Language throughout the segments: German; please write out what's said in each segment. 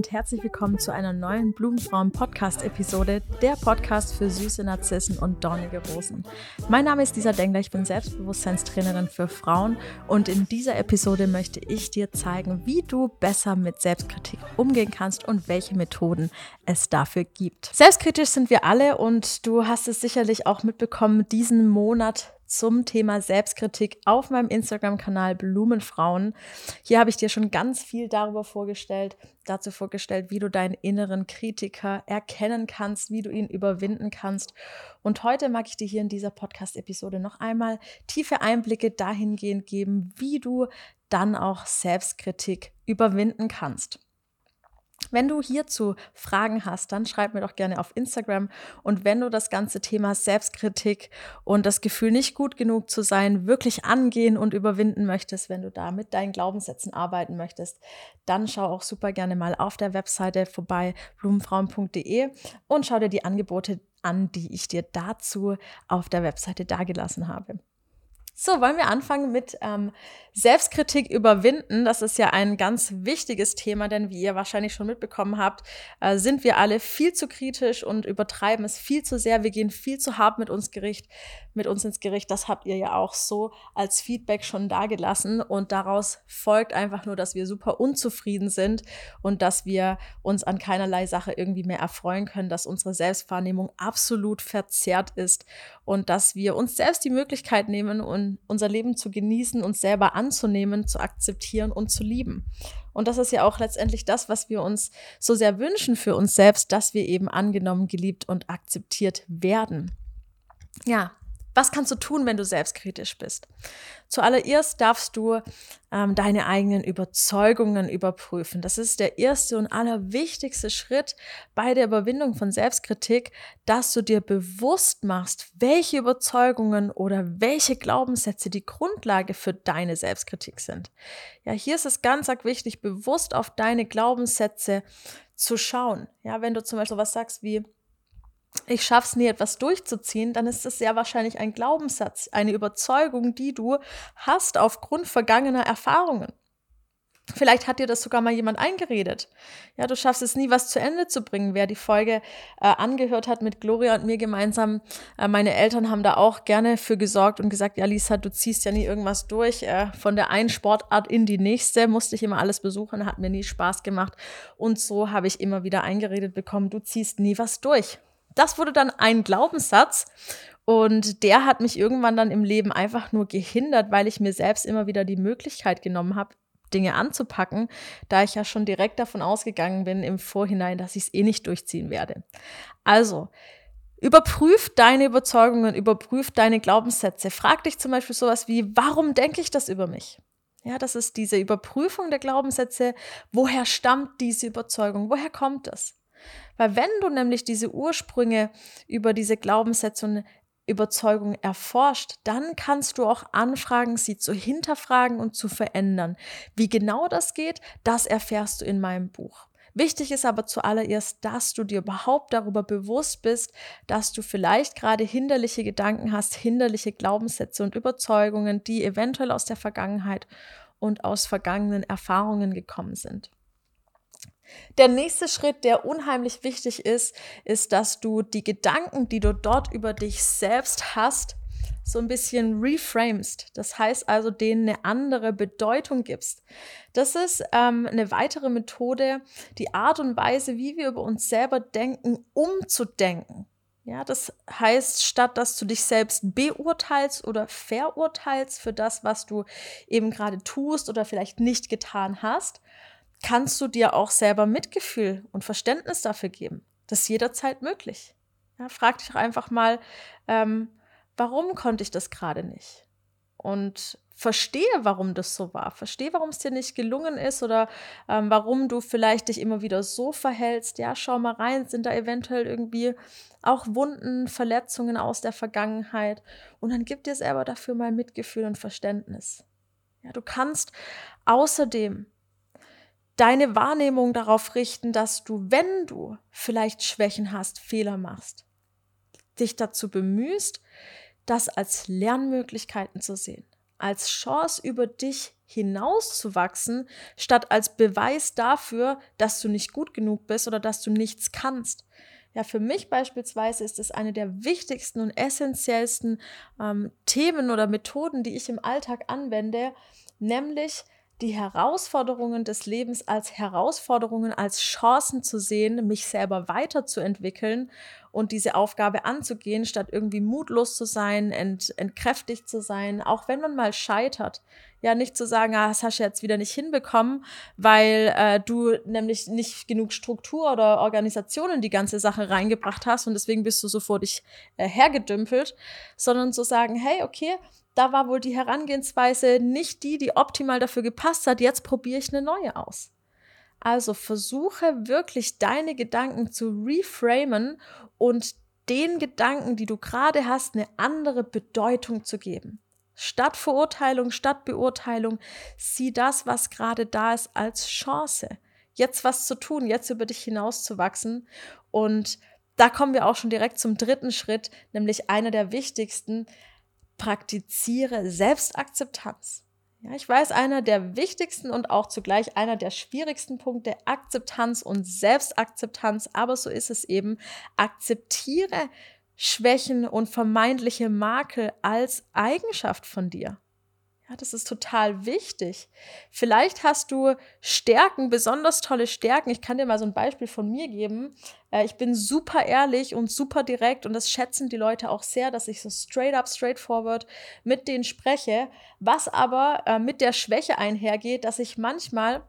Und herzlich willkommen zu einer neuen Blumenfrauen Podcast Episode, der Podcast für süße Narzissen und dornige Rosen. Mein Name ist Lisa Dengler, ich bin Selbstbewusstseinstrainerin für Frauen und in dieser Episode möchte ich dir zeigen, wie du besser mit Selbstkritik umgehen kannst und welche Methoden es dafür gibt. Selbstkritisch sind wir alle und du hast es sicherlich auch mitbekommen, diesen Monat zum Thema Selbstkritik auf meinem Instagram-Kanal Blumenfrauen. Hier habe ich dir schon ganz viel darüber vorgestellt, dazu vorgestellt, wie du deinen inneren Kritiker erkennen kannst, wie du ihn überwinden kannst. Und heute mag ich dir hier in dieser Podcast-Episode noch einmal tiefe Einblicke dahingehend geben, wie du dann auch Selbstkritik überwinden kannst. Wenn du hierzu Fragen hast, dann schreib mir doch gerne auf Instagram. Und wenn du das ganze Thema Selbstkritik und das Gefühl, nicht gut genug zu sein, wirklich angehen und überwinden möchtest, wenn du da mit deinen Glaubenssätzen arbeiten möchtest, dann schau auch super gerne mal auf der Webseite vorbei, blumenfrauen.de und schau dir die Angebote an, die ich dir dazu auf der Webseite dargelassen habe. So, wollen wir anfangen mit ähm, Selbstkritik überwinden. Das ist ja ein ganz wichtiges Thema, denn wie ihr wahrscheinlich schon mitbekommen habt, äh, sind wir alle viel zu kritisch und übertreiben es viel zu sehr. Wir gehen viel zu hart mit uns Gericht, mit uns ins Gericht. Das habt ihr ja auch so als Feedback schon dagelassen. Und daraus folgt einfach nur, dass wir super unzufrieden sind und dass wir uns an keinerlei Sache irgendwie mehr erfreuen können, dass unsere Selbstwahrnehmung absolut verzerrt ist und dass wir uns selbst die Möglichkeit nehmen und unser Leben zu genießen, uns selber anzunehmen, zu akzeptieren und zu lieben. Und das ist ja auch letztendlich das, was wir uns so sehr wünschen für uns selbst, dass wir eben angenommen, geliebt und akzeptiert werden. Ja, was kannst du tun, wenn du selbstkritisch bist? Zuallererst darfst du ähm, deine eigenen Überzeugungen überprüfen. Das ist der erste und allerwichtigste Schritt bei der Überwindung von Selbstkritik, dass du dir bewusst machst, welche Überzeugungen oder welche Glaubenssätze die Grundlage für deine Selbstkritik sind. Ja, hier ist es ganz wichtig, bewusst auf deine Glaubenssätze zu schauen. Ja, wenn du zum Beispiel was sagst wie, ich schaff's nie, etwas durchzuziehen, dann ist es sehr wahrscheinlich ein Glaubenssatz, eine Überzeugung, die du hast aufgrund vergangener Erfahrungen. Vielleicht hat dir das sogar mal jemand eingeredet. Ja, du schaffst es nie, was zu Ende zu bringen. Wer die Folge äh, angehört hat mit Gloria und mir gemeinsam, äh, meine Eltern haben da auch gerne für gesorgt und gesagt, ja, Lisa, du ziehst ja nie irgendwas durch. Äh, von der einen Sportart in die nächste musste ich immer alles besuchen, hat mir nie Spaß gemacht. Und so habe ich immer wieder eingeredet bekommen, du ziehst nie was durch das wurde dann ein Glaubenssatz und der hat mich irgendwann dann im Leben einfach nur gehindert, weil ich mir selbst immer wieder die Möglichkeit genommen habe, Dinge anzupacken, da ich ja schon direkt davon ausgegangen bin im Vorhinein, dass ich es eh nicht durchziehen werde. Also, überprüf deine Überzeugungen, überprüf deine Glaubenssätze. Frag dich zum Beispiel sowas wie, warum denke ich das über mich? Ja, das ist diese Überprüfung der Glaubenssätze. Woher stammt diese Überzeugung? Woher kommt das? Weil wenn du nämlich diese Ursprünge über diese Glaubenssätze und Überzeugung erforscht, dann kannst du auch anfragen, sie zu hinterfragen und zu verändern. Wie genau das geht, das erfährst du in meinem Buch. Wichtig ist aber zuallererst, dass du dir überhaupt darüber bewusst bist, dass du vielleicht gerade hinderliche Gedanken hast, hinderliche Glaubenssätze und Überzeugungen, die eventuell aus der Vergangenheit und aus vergangenen Erfahrungen gekommen sind. Der nächste Schritt, der unheimlich wichtig ist, ist, dass du die Gedanken, die du dort über dich selbst hast, so ein bisschen reframest. Das heißt also, denen eine andere Bedeutung gibst. Das ist ähm, eine weitere Methode, die Art und Weise, wie wir über uns selber denken, umzudenken. Ja, das heißt, statt dass du dich selbst beurteilst oder verurteilst für das, was du eben gerade tust oder vielleicht nicht getan hast, kannst du dir auch selber Mitgefühl und Verständnis dafür geben. Das ist jederzeit möglich. Ja, frag dich einfach mal, ähm, warum konnte ich das gerade nicht? Und verstehe, warum das so war. Verstehe, warum es dir nicht gelungen ist oder ähm, warum du vielleicht dich immer wieder so verhältst. Ja, schau mal rein, sind da eventuell irgendwie auch Wunden, Verletzungen aus der Vergangenheit. Und dann gib dir selber dafür mal Mitgefühl und Verständnis. Ja, du kannst außerdem deine Wahrnehmung darauf richten, dass du, wenn du vielleicht Schwächen hast, Fehler machst. dich dazu bemühst, das als Lernmöglichkeiten zu sehen, als Chance über dich hinauszuwachsen, statt als Beweis dafür, dass du nicht gut genug bist oder dass du nichts kannst. Ja, für mich beispielsweise ist es eine der wichtigsten und essentiellsten ähm, Themen oder Methoden, die ich im Alltag anwende, nämlich die Herausforderungen des Lebens als Herausforderungen, als Chancen zu sehen, mich selber weiterzuentwickeln und diese Aufgabe anzugehen, statt irgendwie mutlos zu sein, ent, entkräftigt zu sein, auch wenn man mal scheitert. Ja, nicht zu sagen, ah, das hast du jetzt wieder nicht hinbekommen, weil äh, du nämlich nicht genug Struktur oder Organisation in die ganze Sache reingebracht hast und deswegen bist du so vor dich äh, hergedümpelt, sondern zu sagen, hey, okay, da war wohl die Herangehensweise nicht die, die optimal dafür gepasst hat. Jetzt probiere ich eine neue aus. Also versuche wirklich deine Gedanken zu reframen und den Gedanken, die du gerade hast, eine andere Bedeutung zu geben. Statt Verurteilung, statt Beurteilung, sieh das, was gerade da ist, als Chance. Jetzt was zu tun, jetzt über dich hinauszuwachsen. Und da kommen wir auch schon direkt zum dritten Schritt, nämlich einer der wichtigsten, praktiziere Selbstakzeptanz. Ja, ich weiß, einer der wichtigsten und auch zugleich einer der schwierigsten Punkte, Akzeptanz und Selbstakzeptanz, aber so ist es eben. Akzeptiere Schwächen und vermeintliche Makel als Eigenschaft von dir. Ja, das ist total wichtig. Vielleicht hast du Stärken, besonders tolle Stärken. Ich kann dir mal so ein Beispiel von mir geben. Äh, ich bin super ehrlich und super direkt und das schätzen die Leute auch sehr, dass ich so straight up, straightforward mit denen spreche. Was aber äh, mit der Schwäche einhergeht, dass ich manchmal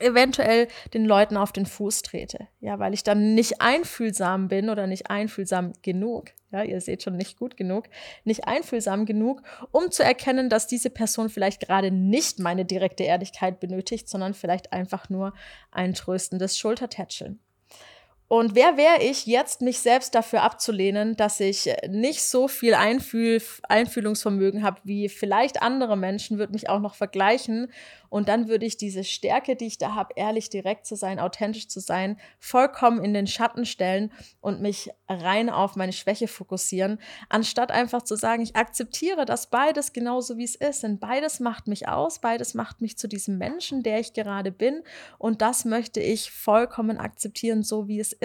eventuell den Leuten auf den Fuß trete. Ja, weil ich dann nicht einfühlsam bin oder nicht einfühlsam genug. Ja, ihr seht schon nicht gut genug, nicht einfühlsam genug, um zu erkennen, dass diese Person vielleicht gerade nicht meine direkte Ehrlichkeit benötigt, sondern vielleicht einfach nur ein tröstendes Schultertätscheln. Und wer wäre ich, jetzt mich selbst dafür abzulehnen, dass ich nicht so viel Einfühl Einfühlungsvermögen habe wie vielleicht andere Menschen, würde mich auch noch vergleichen und dann würde ich diese Stärke, die ich da habe, ehrlich direkt zu sein, authentisch zu sein, vollkommen in den Schatten stellen und mich rein auf meine Schwäche fokussieren, anstatt einfach zu sagen, ich akzeptiere das beides genauso wie es ist. Denn beides macht mich aus, beides macht mich zu diesem Menschen, der ich gerade bin. Und das möchte ich vollkommen akzeptieren, so wie es ist.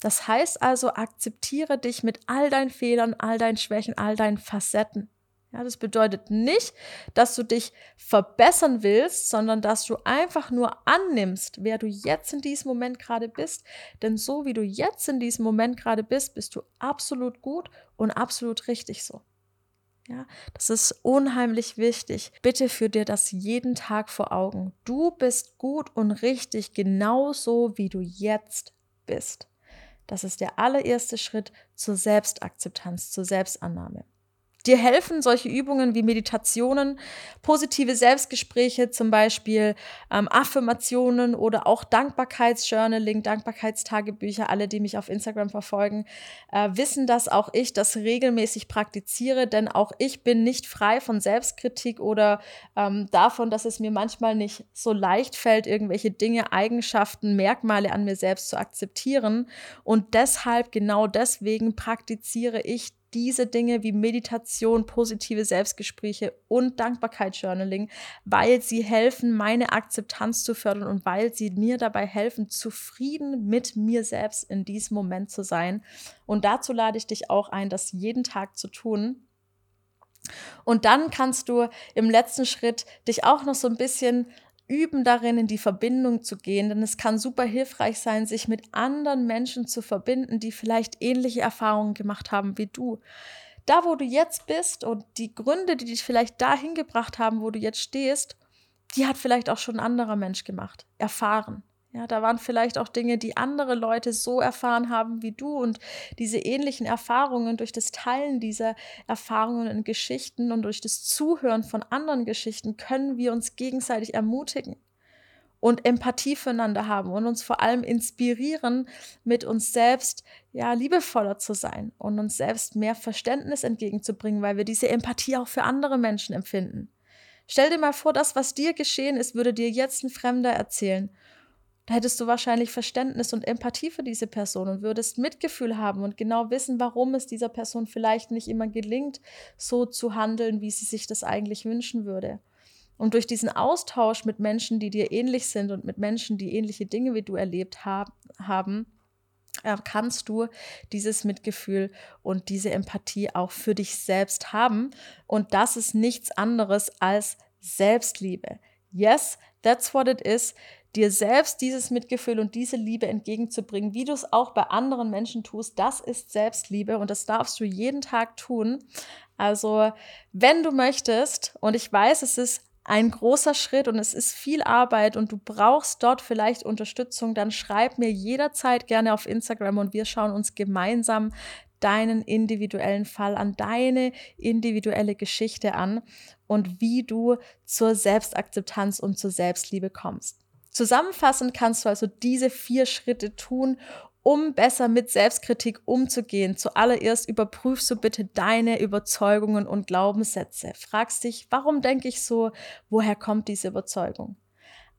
Das heißt also, akzeptiere dich mit all deinen Fehlern, all deinen Schwächen, all deinen Facetten. Ja, das bedeutet nicht, dass du dich verbessern willst, sondern dass du einfach nur annimmst, wer du jetzt in diesem Moment gerade bist. Denn so wie du jetzt in diesem Moment gerade bist, bist du absolut gut und absolut richtig so. Ja, das ist unheimlich wichtig. Bitte führ dir das jeden Tag vor Augen. Du bist gut und richtig genauso, wie du jetzt bist. Das ist der allererste Schritt zur Selbstakzeptanz, zur Selbstannahme. Dir helfen solche Übungen wie Meditationen, positive Selbstgespräche, zum Beispiel ähm, Affirmationen oder auch Dankbarkeitsjournaling, Dankbarkeitstagebücher. Alle, die mich auf Instagram verfolgen, äh, wissen, dass auch ich das regelmäßig praktiziere, denn auch ich bin nicht frei von Selbstkritik oder ähm, davon, dass es mir manchmal nicht so leicht fällt, irgendwelche Dinge, Eigenschaften, Merkmale an mir selbst zu akzeptieren. Und deshalb, genau deswegen praktiziere ich diese Dinge wie Meditation, positive Selbstgespräche und Dankbarkeitsjournaling, weil sie helfen, meine Akzeptanz zu fördern und weil sie mir dabei helfen, zufrieden mit mir selbst in diesem Moment zu sein. Und dazu lade ich dich auch ein, das jeden Tag zu tun. Und dann kannst du im letzten Schritt dich auch noch so ein bisschen üben darin, in die Verbindung zu gehen, denn es kann super hilfreich sein, sich mit anderen Menschen zu verbinden, die vielleicht ähnliche Erfahrungen gemacht haben wie du. Da, wo du jetzt bist und die Gründe, die dich vielleicht dahin gebracht haben, wo du jetzt stehst, die hat vielleicht auch schon ein anderer Mensch gemacht, erfahren. Ja, da waren vielleicht auch Dinge, die andere Leute so erfahren haben wie du und diese ähnlichen Erfahrungen durch das Teilen dieser Erfahrungen in Geschichten und durch das Zuhören von anderen Geschichten können wir uns gegenseitig ermutigen und Empathie füreinander haben und uns vor allem inspirieren, mit uns selbst ja liebevoller zu sein und uns selbst mehr Verständnis entgegenzubringen, weil wir diese Empathie auch für andere Menschen empfinden. Stell dir mal vor, das, was dir geschehen ist, würde dir jetzt ein Fremder erzählen hättest du wahrscheinlich Verständnis und Empathie für diese Person und würdest Mitgefühl haben und genau wissen, warum es dieser Person vielleicht nicht immer gelingt, so zu handeln, wie sie sich das eigentlich wünschen würde. Und durch diesen Austausch mit Menschen, die dir ähnlich sind und mit Menschen, die ähnliche Dinge wie du erlebt hab, haben, kannst du dieses Mitgefühl und diese Empathie auch für dich selbst haben. Und das ist nichts anderes als Selbstliebe. Yes, that's what it is. Dir selbst dieses Mitgefühl und diese Liebe entgegenzubringen, wie du es auch bei anderen Menschen tust, das ist Selbstliebe und das darfst du jeden Tag tun. Also, wenn du möchtest, und ich weiß, es ist ein großer Schritt und es ist viel Arbeit und du brauchst dort vielleicht Unterstützung, dann schreib mir jederzeit gerne auf Instagram und wir schauen uns gemeinsam deinen individuellen Fall an, deine individuelle Geschichte an und wie du zur Selbstakzeptanz und zur Selbstliebe kommst. Zusammenfassend kannst du also diese vier Schritte tun, um besser mit Selbstkritik umzugehen, zuallererst überprüfst du bitte deine Überzeugungen und Glaubenssätze. Fragst dich, warum denke ich so? Woher kommt diese Überzeugung?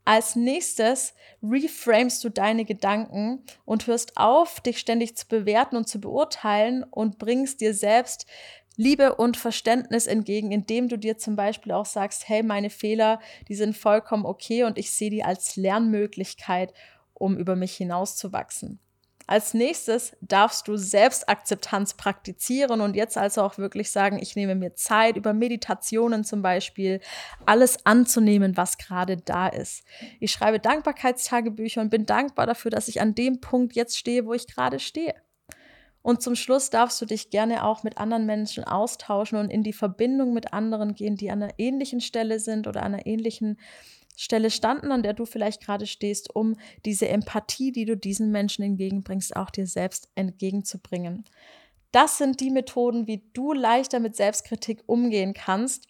Als nächstes reframest du deine Gedanken und hörst auf, dich ständig zu bewerten und zu beurteilen und bringst dir selbst Liebe und Verständnis entgegen, indem du dir zum Beispiel auch sagst, hey, meine Fehler, die sind vollkommen okay und ich sehe die als Lernmöglichkeit, um über mich hinauszuwachsen. Als nächstes darfst du Selbstakzeptanz praktizieren und jetzt also auch wirklich sagen, ich nehme mir Zeit, über Meditationen zum Beispiel, alles anzunehmen, was gerade da ist. Ich schreibe Dankbarkeitstagebücher und bin dankbar dafür, dass ich an dem Punkt jetzt stehe, wo ich gerade stehe. Und zum Schluss darfst du dich gerne auch mit anderen Menschen austauschen und in die Verbindung mit anderen gehen, die an einer ähnlichen Stelle sind oder an einer ähnlichen Stelle standen, an der du vielleicht gerade stehst, um diese Empathie, die du diesen Menschen entgegenbringst, auch dir selbst entgegenzubringen. Das sind die Methoden, wie du leichter mit Selbstkritik umgehen kannst.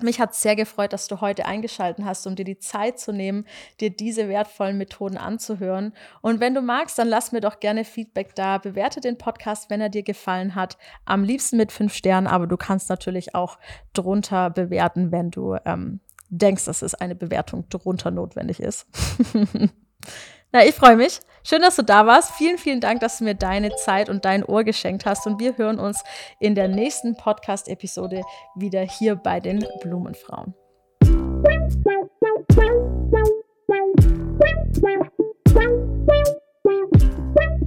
Mich hat sehr gefreut, dass du heute eingeschaltet hast, um dir die Zeit zu nehmen, dir diese wertvollen Methoden anzuhören. Und wenn du magst, dann lass mir doch gerne Feedback da. Bewerte den Podcast, wenn er dir gefallen hat. Am liebsten mit fünf Sternen, aber du kannst natürlich auch drunter bewerten, wenn du ähm, denkst, dass es eine Bewertung drunter notwendig ist. Na, ich freue mich. Schön, dass du da warst. Vielen, vielen Dank, dass du mir deine Zeit und dein Ohr geschenkt hast. Und wir hören uns in der nächsten Podcast-Episode wieder hier bei den Blumenfrauen.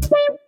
sex